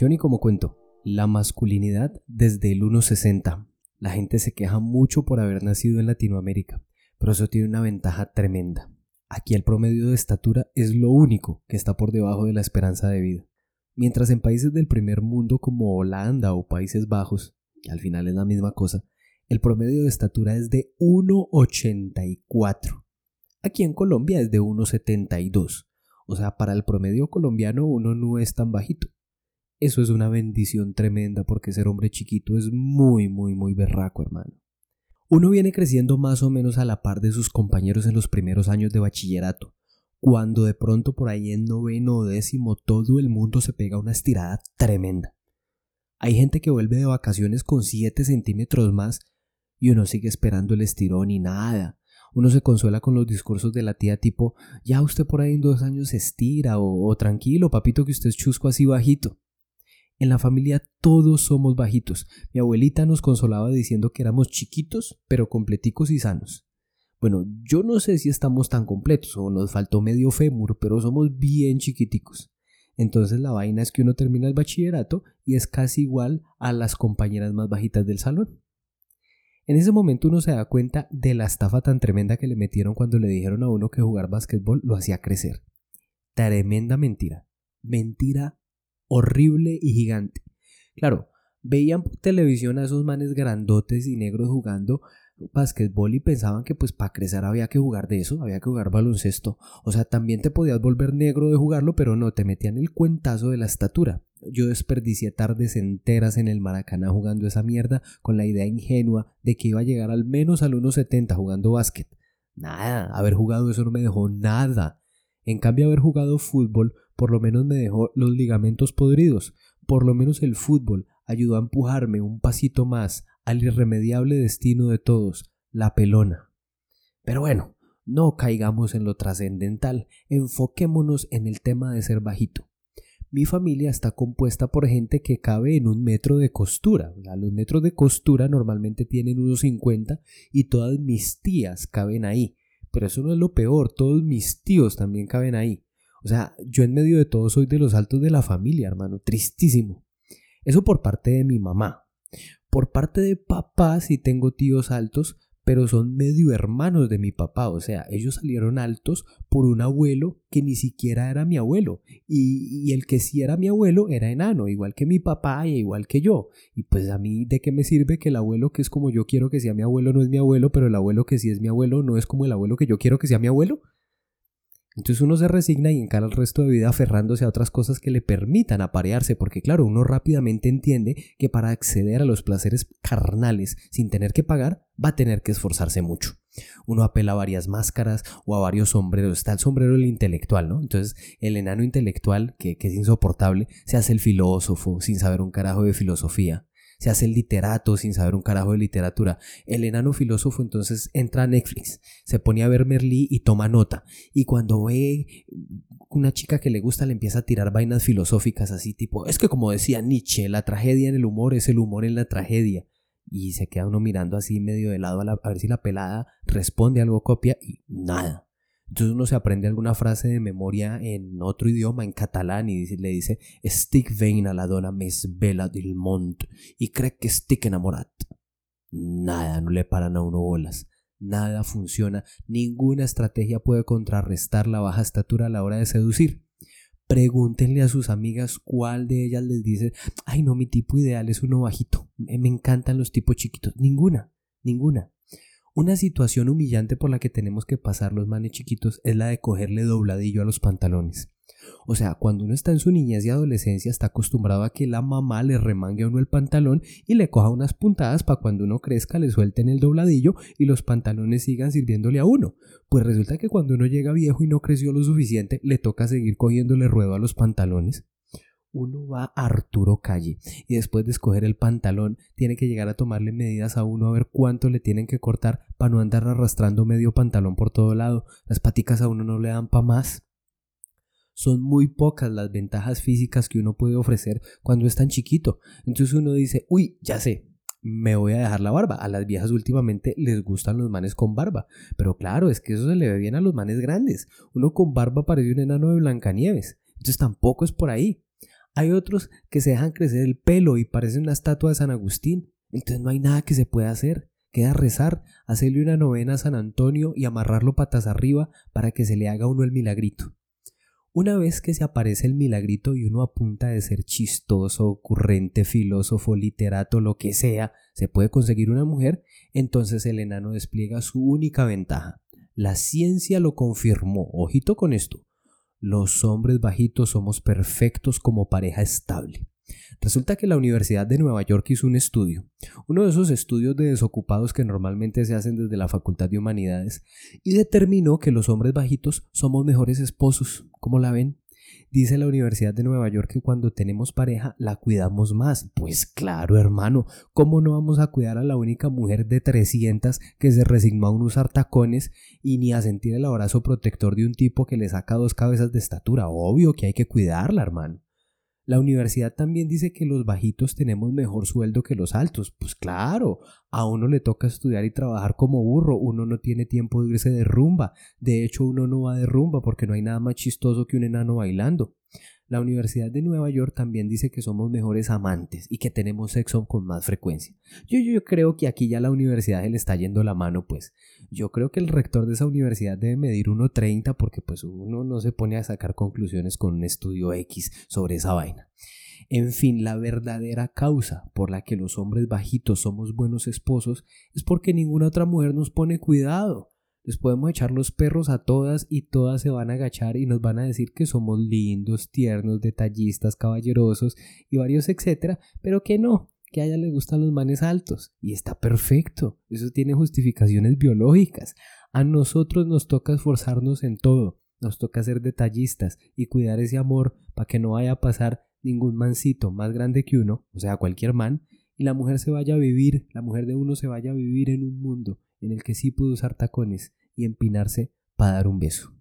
Johnny como cuento, la masculinidad desde el 1.60. La gente se queja mucho por haber nacido en Latinoamérica, pero eso tiene una ventaja tremenda. Aquí el promedio de estatura es lo único que está por debajo de la esperanza de vida. Mientras en países del primer mundo como Holanda o Países Bajos, que al final es la misma cosa, el promedio de estatura es de 1,84. Aquí en Colombia es de 1,72. O sea, para el promedio colombiano uno no es tan bajito. Eso es una bendición tremenda porque ser hombre chiquito es muy, muy, muy berraco, hermano. Uno viene creciendo más o menos a la par de sus compañeros en los primeros años de bachillerato, cuando de pronto por ahí en noveno o décimo todo el mundo se pega una estirada tremenda. Hay gente que vuelve de vacaciones con 7 centímetros más y uno sigue esperando el estirón y nada. Uno se consuela con los discursos de la tía tipo, ya usted por ahí en dos años se estira o, tranquilo, papito que usted es chusco así bajito. En la familia todos somos bajitos. Mi abuelita nos consolaba diciendo que éramos chiquitos, pero completicos y sanos. Bueno, yo no sé si estamos tan completos o nos faltó medio fémur, pero somos bien chiquiticos. Entonces la vaina es que uno termina el bachillerato y es casi igual a las compañeras más bajitas del salón. En ese momento uno se da cuenta de la estafa tan tremenda que le metieron cuando le dijeron a uno que jugar básquetbol lo hacía crecer. Tremenda mentira. Mentira horrible y gigante. Claro, veían por televisión a esos manes grandotes y negros jugando básquetbol y pensaban que pues para crecer había que jugar de eso, había que jugar baloncesto. O sea, también te podías volver negro de jugarlo, pero no, te metían el cuentazo de la estatura. Yo desperdicié tardes enteras en el Maracaná jugando esa mierda con la idea ingenua de que iba a llegar al menos al 1.70 jugando básquet. Nada, haber jugado eso no me dejó nada. En cambio, haber jugado fútbol por lo menos me dejó los ligamentos podridos. Por lo menos el fútbol ayudó a empujarme un pasito más al irremediable destino de todos, la pelona. Pero bueno, no caigamos en lo trascendental, enfoquémonos en el tema de ser bajito. Mi familia está compuesta por gente que cabe en un metro de costura. Los metros de costura normalmente tienen unos 50 y todas mis tías caben ahí. Pero eso no es lo peor, todos mis tíos también caben ahí. O sea, yo en medio de todo soy de los altos de la familia, hermano, tristísimo. Eso por parte de mi mamá. Por parte de papá sí tengo tíos altos, pero son medio hermanos de mi papá, o sea, ellos salieron altos por un abuelo que ni siquiera era mi abuelo, y, el que sí era mi abuelo era enano, igual que mi papá y igual que yo, y pues a mí de qué me sirve que el abuelo que es como yo quiero que sea mi abuelo no es mi abuelo, pero el abuelo que sí es mi abuelo no es como el abuelo que yo quiero que sea mi abuelo. Entonces uno se resigna y encara el resto de vida aferrándose a otras cosas que le permitan aparearse, porque claro, uno rápidamente entiende que para acceder a los placeres carnales sin tener que pagar, va a tener que esforzarse mucho. Uno apela a varias máscaras o a varios sombreros. Está el sombrero del intelectual, ¿no? Entonces el enano intelectual, que, que es insoportable, se hace el filósofo sin saber un carajo de filosofía se hace el literato sin saber un carajo de literatura. El enano filósofo entonces entra a Netflix, se pone a ver Merlí y toma nota. Y cuando ve una chica que le gusta le empieza a tirar vainas filosóficas así tipo, es que como decía Nietzsche, la tragedia en el humor es el humor en la tragedia. Y se queda uno mirando así medio de lado a, a ver si la pelada responde algo, copia y nada. Entonces uno se aprende alguna frase de memoria en otro idioma, en catalán, y le dice Estic vein a la dona més bella del mont y cree que estic enamorat. Nada, no le paran a uno bolas. Nada funciona, ninguna estrategia puede contrarrestar la baja estatura a la hora de seducir. Pregúntenle a sus amigas cuál de ellas les dice, ay no, mi tipo ideal es uno bajito, me encantan los tipos chiquitos. Ninguna, ninguna. Una situación humillante por la que tenemos que pasar los manes chiquitos es la de cogerle dobladillo a los pantalones. O sea, cuando uno está en su niñez y adolescencia está acostumbrado a que la mamá le remangue a uno el pantalón y le coja unas puntadas para cuando uno crezca le suelten el dobladillo y los pantalones sigan sirviéndole a uno. Pues resulta que cuando uno llega viejo y no creció lo suficiente, le toca seguir cogiéndole ruedo a los pantalones uno va a Arturo Calle y después de escoger el pantalón tiene que llegar a tomarle medidas a uno a ver cuánto le tienen que cortar para no andar arrastrando medio pantalón por todo lado. Las paticas a uno no le dan pa' más. Son muy pocas las ventajas físicas que uno puede ofrecer cuando es tan chiquito. Entonces uno dice, uy, ya sé, me voy a dejar la barba. A las viejas últimamente les gustan los manes con barba. Pero claro, es que eso se le ve bien a los manes grandes. Uno con barba parece un enano de Blancanieves. Entonces tampoco es por ahí. Hay otros que se dejan crecer el pelo y parecen una estatua de San Agustín. Entonces no hay nada que se pueda hacer. Queda rezar, hacerle una novena a San Antonio y amarrarlo patas arriba para que se le haga uno el milagrito. Una vez que se aparece el milagrito y uno apunta de ser chistoso, ocurrente, filósofo, literato, lo que sea, se puede conseguir una mujer, entonces el enano despliega su única ventaja. La ciencia lo confirmó. Ojito con esto. Los hombres bajitos somos perfectos como pareja estable. Resulta que la Universidad de Nueva York hizo un estudio, uno de esos estudios de desocupados que normalmente se hacen desde la Facultad de Humanidades, y determinó que los hombres bajitos somos mejores esposos. ¿Cómo la ven? Dice la Universidad de Nueva York que cuando tenemos pareja la cuidamos más. Pues claro, hermano, ¿cómo no vamos a cuidar a la única mujer de 300 que se resignó a usar tacones y ni a sentir el abrazo protector de un tipo que le saca dos cabezas de estatura? Obvio que hay que cuidarla, hermano. La universidad también dice que los bajitos tenemos mejor sueldo que los altos. Pues claro, a uno le toca estudiar y trabajar como burro, uno no tiene tiempo de irse de rumba. De hecho, uno no va de rumba porque no hay nada más chistoso que un enano bailando. La Universidad de Nueva York también dice que somos mejores amantes y que tenemos sexo con más frecuencia. Yo, yo, creo que aquí ya la universidad se le está yendo la mano, pues. Yo creo que el rector de esa universidad debe medir 1.30 porque pues uno no se pone a sacar conclusiones con un estudio X sobre esa vaina. En fin, la verdadera causa por la que los hombres bajitos somos buenos esposos es porque ninguna otra mujer nos pone cuidado. Podemos echar los perros a todas y todas se van a agachar y nos van a decir que somos lindos, tiernos, detallistas, caballerosos y varios etcétera, pero que no, que a ella le gustan los manes altos y está perfecto. Eso tiene justificaciones biológicas. A nosotros nos toca esforzarnos en todo. Nos toca ser detallistas y cuidar ese amor para que no vaya a pasar ningún mancito más grande que uno, o sea, cualquier man, y la mujer se vaya a vivir, la mujer de uno se vaya a vivir en un mundo en el que sí puede usar tacones y empinarse para dar un beso.